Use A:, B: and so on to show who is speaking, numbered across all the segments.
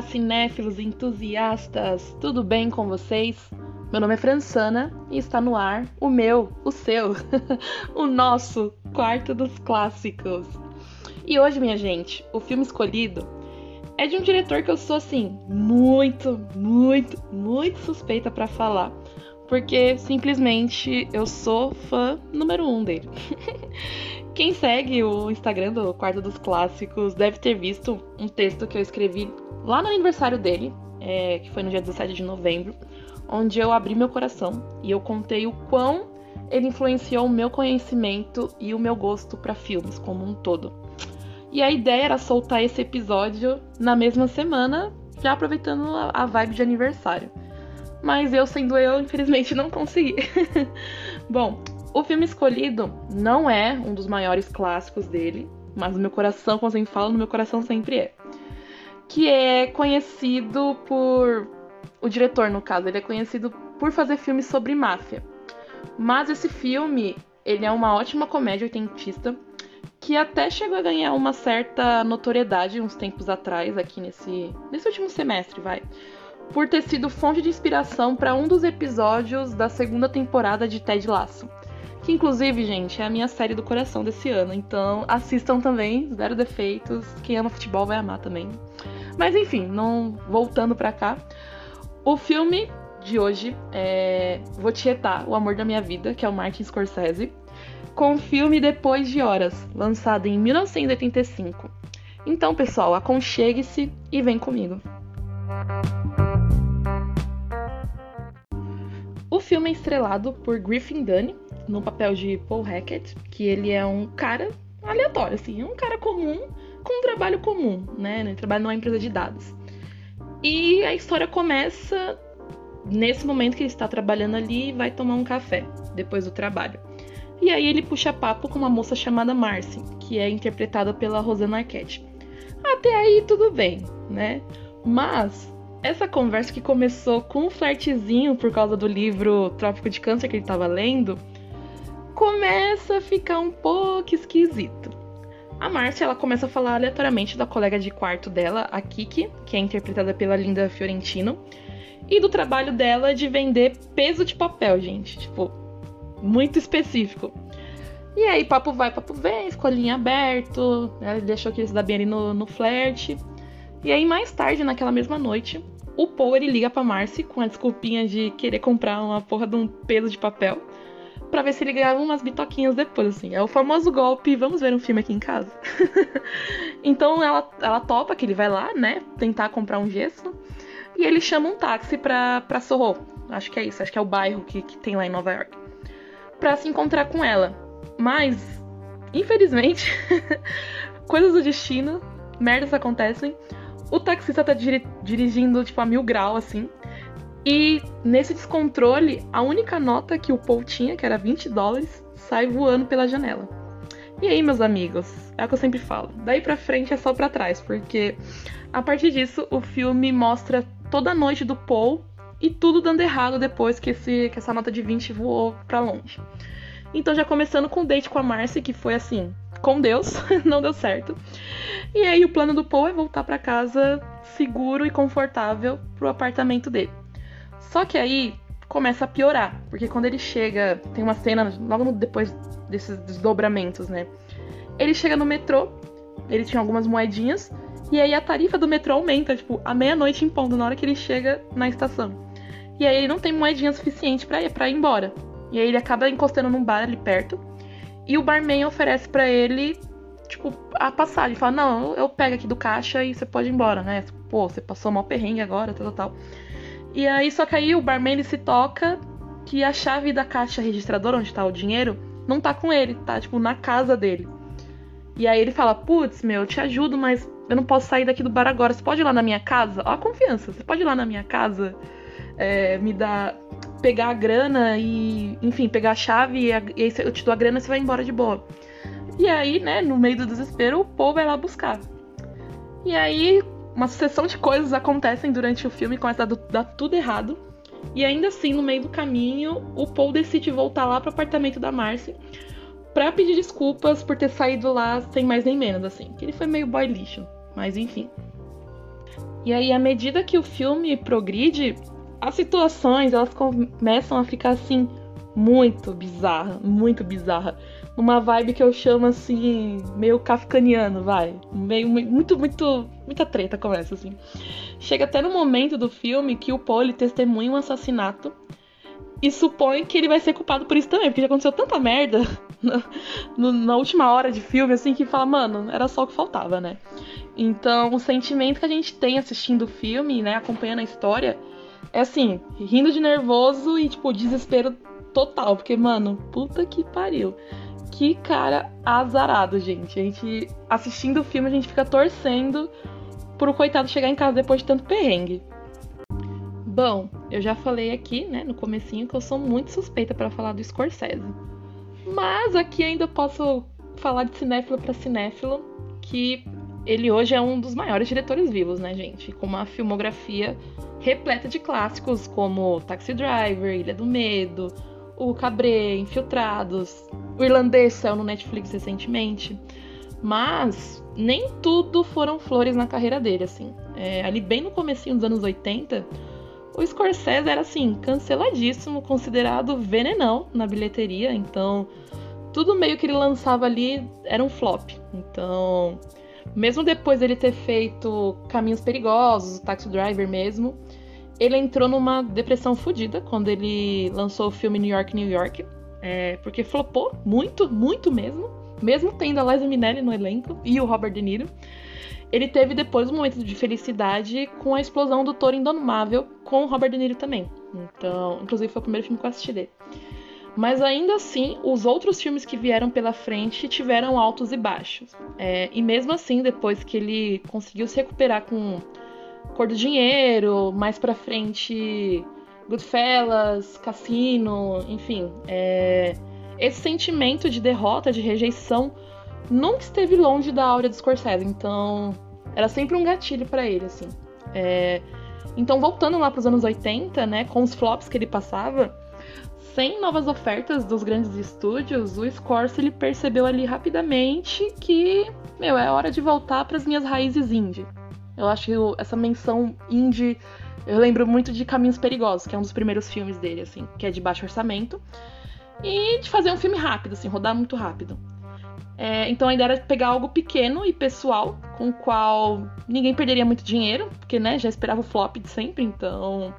A: Olá, cinéfilos entusiastas! Tudo bem com vocês? Meu nome é Fransana e está no ar o meu, o seu, o nosso quarto dos clássicos. E hoje, minha gente, o filme escolhido é de um diretor que eu sou assim muito, muito, muito suspeita para falar, porque simplesmente eu sou fã número um dele. Quem segue o Instagram do Quarto dos Clássicos deve ter visto um texto que eu escrevi lá no aniversário dele, é, que foi no dia 17 de novembro, onde eu abri meu coração e eu contei o quão ele influenciou o meu conhecimento e o meu gosto para filmes como um todo. E a ideia era soltar esse episódio na mesma semana, já aproveitando a vibe de aniversário. Mas eu, sendo eu, infelizmente não consegui. Bom, o filme escolhido não é um dos maiores clássicos dele, mas no meu coração, como eu sempre falo, no meu coração sempre é. Que é conhecido por. O diretor, no caso, ele é conhecido por fazer filmes sobre máfia. Mas esse filme, ele é uma ótima comédia oitentista que até chegou a ganhar uma certa notoriedade uns tempos atrás, aqui nesse, nesse último semestre, vai. Por ter sido fonte de inspiração para um dos episódios da segunda temporada de Ted Lasso que inclusive, gente, é a minha série do coração desse ano. Então assistam também, zero defeitos. Quem ama futebol vai amar também. Mas enfim, não voltando pra cá. O filme de hoje é Vou Tietar, O Amor da Minha Vida, que é o Martin Scorsese, com o filme Depois de Horas, lançado em 1985. Então, pessoal, aconchegue-se e vem comigo. O filme é estrelado por Griffin Dunne, no papel de Paul Hackett, que ele é um cara aleatório, assim, um cara comum com um trabalho comum, né? Ele trabalha numa empresa de dados. E a história começa nesse momento que ele está trabalhando ali e vai tomar um café depois do trabalho. E aí ele puxa papo com uma moça chamada Marcy, que é interpretada pela Rosanna Arquette. Até aí tudo bem, né? Mas essa conversa que começou com um flertezinho por causa do livro Trópico de Câncer que ele estava lendo, começa a ficar um pouco esquisito. A Márcia ela começa a falar aleatoriamente da colega de quarto dela, a Kiki, que é interpretada pela Linda Fiorentino, e do trabalho dela de vender peso de papel, gente. Tipo, muito específico. E aí, papo vai, papo vem, escolinha aberto, ela né, deixou que ele se bem ali no, no flerte. E aí, mais tarde, naquela mesma noite, o Paul ele liga pra Marcy com a desculpinha de querer comprar uma porra de um peso de papel para ver se ele ganhava umas bitoquinhas depois, assim. É o famoso golpe, vamos ver um filme aqui em casa. então ela, ela topa que ele vai lá, né, tentar comprar um gesso. E ele chama um táxi pra, pra Sorro. Acho que é isso, acho que é o bairro que, que tem lá em Nova York. Pra se encontrar com ela. Mas, infelizmente, coisas do destino, merdas acontecem. O taxista tá dirigindo, tipo, a mil grau, assim. E nesse descontrole, a única nota que o Paul tinha, que era 20 dólares, sai voando pela janela. E aí, meus amigos, é o que eu sempre falo. Daí pra frente é só pra trás, porque a partir disso o filme mostra toda a noite do Paul e tudo dando errado depois que, esse, que essa nota de 20 voou pra longe. Então, já começando com o date com a Marcy, que foi assim, com Deus, não deu certo. E aí, o plano do Paul é voltar para casa seguro e confortável pro apartamento dele. Só que aí começa a piorar, porque quando ele chega, tem uma cena logo depois desses desdobramentos, né? Ele chega no metrô, ele tinha algumas moedinhas, e aí a tarifa do metrô aumenta, tipo, à meia-noite em ponto, na hora que ele chega na estação. E aí ele não tem moedinha suficiente para ir, pra ir embora. E aí ele acaba encostando num bar ali perto, e o barman oferece para ele, tipo, a passagem. Fala, não, eu pego aqui do caixa e você pode ir embora, né? Pô, você passou mal perrengue agora, tal, tal, tal. E aí, só que aí o barman se toca que a chave da caixa registradora, onde tá o dinheiro, não tá com ele, tá, tipo, na casa dele. E aí ele fala, putz, meu, eu te ajudo, mas eu não posso sair daqui do bar agora. Você pode ir lá na minha casa? Ó a confiança, você pode ir lá na minha casa, é, me dar. pegar a grana e, enfim, pegar a chave e, a, e aí eu te dou a grana e você vai embora de boa. E aí, né, no meio do desespero, o povo vai lá buscar. E aí, uma sucessão de coisas acontecem durante o filme, começa a dar tudo errado. E ainda assim, no meio do caminho, o Paul decide voltar lá pro apartamento da Marcy pra pedir desculpas por ter saído lá sem mais nem menos, assim. Que ele foi meio boy lixo, mas enfim. E aí, à medida que o filme progride, as situações elas começam a ficar assim muito bizarra, muito bizarra. Uma vibe que eu chamo assim, meio kafkaniano, vai. Meio muito, muito, muita treta começa assim. Chega até no momento do filme que o Paul testemunha um assassinato e supõe que ele vai ser culpado por isso também, porque já aconteceu tanta merda na, no, na última hora de filme, assim, que fala, mano, era só o que faltava, né? Então, o sentimento que a gente tem assistindo o filme, né, acompanhando a história, é assim, rindo de nervoso e, tipo, desespero total, porque, mano, puta que pariu. Que cara azarado, gente. A gente, assistindo o filme, a gente fica torcendo pro coitado chegar em casa depois de tanto perrengue. Bom, eu já falei aqui, né, no comecinho que eu sou muito suspeita para falar do Scorsese. Mas aqui ainda posso falar de cinéfilo para cinéfilo, que ele hoje é um dos maiores diretores vivos, né, gente? Com uma filmografia repleta de clássicos como Taxi Driver, Ilha do Medo, O Cabré, Infiltrados, o Irlandês saiu no Netflix recentemente. Mas nem tudo foram flores na carreira dele, assim. É, ali bem no comecinho dos anos 80, o Scorsese era assim, canceladíssimo, considerado venenão na bilheteria, então tudo meio que ele lançava ali era um flop. Então, mesmo depois dele ter feito Caminhos Perigosos, o Taxi Driver mesmo, ele entrou numa depressão fodida quando ele lançou o filme New York, New York, é, porque flopou muito, muito mesmo, mesmo tendo a Liza Minnelli no elenco e o Robert De Niro. Ele teve depois um momento de felicidade com a explosão do Toro Indomável com o Robert De Niro também. Então, inclusive foi o primeiro filme que eu assisti dele. Mas ainda assim, os outros filmes que vieram pela frente tiveram altos e baixos. É, e mesmo assim, depois que ele conseguiu se recuperar com Cor do Dinheiro, mais pra frente Goodfellas, Cassino, enfim, é, esse sentimento de derrota, de rejeição, nunca esteve longe da áurea do Scorsese, então era sempre um gatilho para ele, assim. É... Então, voltando lá para os anos 80, né, com os flops que ele passava, sem novas ofertas dos grandes estúdios, o Scorsese ele percebeu ali rapidamente que, meu, é hora de voltar para as minhas raízes indie. Eu acho que essa menção indie, eu lembro muito de Caminhos Perigosos, que é um dos primeiros filmes dele, assim, que é de baixo orçamento, e de fazer um filme rápido, assim, rodar muito rápido. É, então a ideia era pegar algo pequeno e pessoal, com o qual ninguém perderia muito dinheiro, porque né, já esperava o flop de sempre, então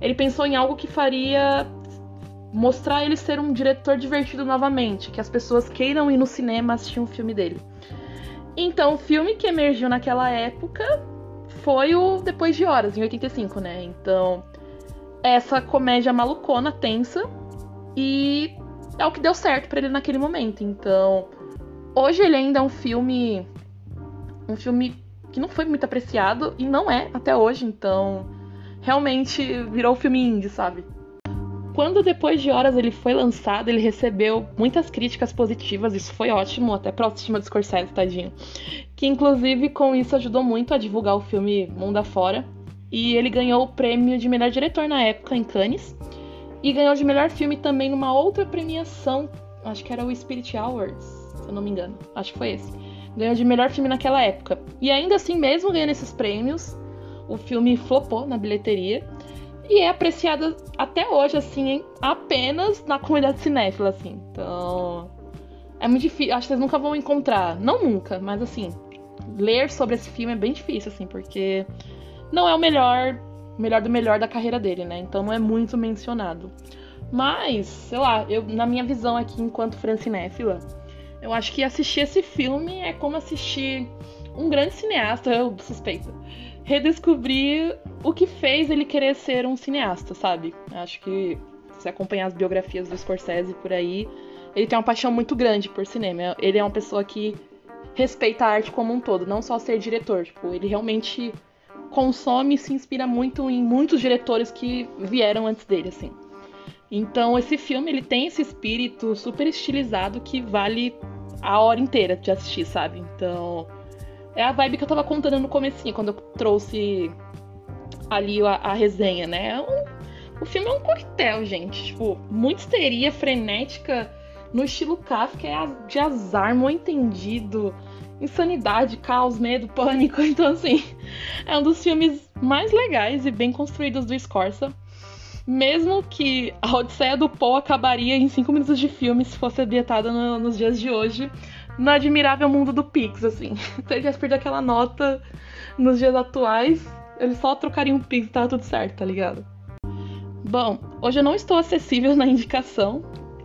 A: ele pensou em algo que faria mostrar ele ser um diretor divertido novamente, que as pessoas queiram ir no cinema assistir um filme dele. Então o filme que emergiu naquela época foi o Depois de Horas, em 85, né? Então essa comédia malucona, tensa, e é o que deu certo para ele naquele momento. Então Hoje ele ainda é um filme. Um filme que não foi muito apreciado e não é até hoje, então. Realmente virou filme indie, sabe? Quando depois de horas ele foi lançado, ele recebeu muitas críticas positivas, isso foi ótimo, até pra autoestima do Scorsese, tadinho. Que inclusive com isso ajudou muito a divulgar o filme Mundo Afora. E ele ganhou o prêmio de melhor diretor na época em Cannes. E ganhou de melhor filme também numa outra premiação, acho que era o Spirit Awards se eu não me engano. Acho que foi esse. Ganhou de melhor filme naquela época. E ainda assim, mesmo ganhando esses prêmios, o filme flopou na bilheteria. E é apreciado até hoje, assim, apenas na comunidade cinéfila, assim. Então. É muito difícil. Acho que vocês nunca vão encontrar. Não nunca, mas assim. Ler sobre esse filme é bem difícil, assim, porque não é o melhor, melhor do melhor da carreira dele, né? Então não é muito mencionado. Mas, sei lá, eu, na minha visão aqui enquanto francinéfila, eu acho que assistir esse filme é como assistir um grande cineasta, eu suspeito. Redescobrir o que fez ele querer ser um cineasta, sabe? Acho que se acompanhar as biografias do Scorsese por aí, ele tem uma paixão muito grande por cinema. Ele é uma pessoa que respeita a arte como um todo, não só ser diretor. Tipo, ele realmente consome e se inspira muito em muitos diretores que vieram antes dele, assim. Então esse filme ele tem esse espírito super estilizado que vale a hora inteira de assistir, sabe? Então é a vibe que eu tava contando no comecinho, quando eu trouxe ali a, a resenha, né? É um, o filme é um coquetel, gente. Tipo, muita histeria frenética no estilo Kafka, é de azar, mal entendido, insanidade, caos, medo, pânico. Então, assim, é um dos filmes mais legais e bem construídos do Scorsa. Mesmo que a Odisseia do Paul acabaria em 5 minutos de filme se fosse ambientada no, nos dias de hoje, no admirável mundo do Pix, assim. Se ele tivesse perdido aquela nota nos dias atuais, ele só trocaria um Pix e tava tudo certo, tá ligado? Bom, hoje eu não estou acessível na indicação.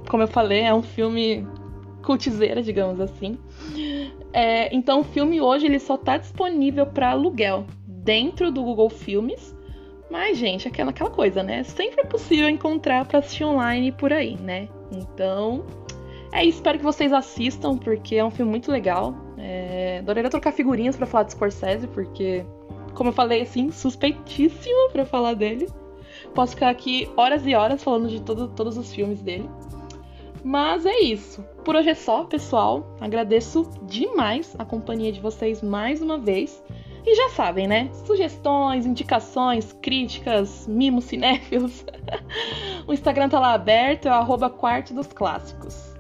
A: Como eu falei, é um filme cultizeira, digamos assim. É, então o filme hoje ele só tá disponível para aluguel dentro do Google Filmes mas, gente, aquela, aquela coisa, né? Sempre é possível encontrar para assistir online por aí, né? Então, é isso. Espero que vocês assistam, porque é um filme muito legal. É... Adoraria trocar figurinhas para falar de Scorsese, porque, como eu falei, assim, suspeitíssimo para falar dele. Posso ficar aqui horas e horas falando de todo, todos os filmes dele. Mas é isso. Por hoje é só, pessoal. Agradeço demais a companhia de vocês mais uma vez. E já sabem, né? Sugestões, indicações, críticas, mimos cinéfilos. o Instagram tá lá aberto, é o quarto dos clássicos.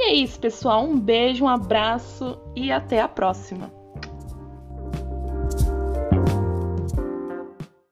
A: E é isso, pessoal. Um beijo, um abraço e até a próxima.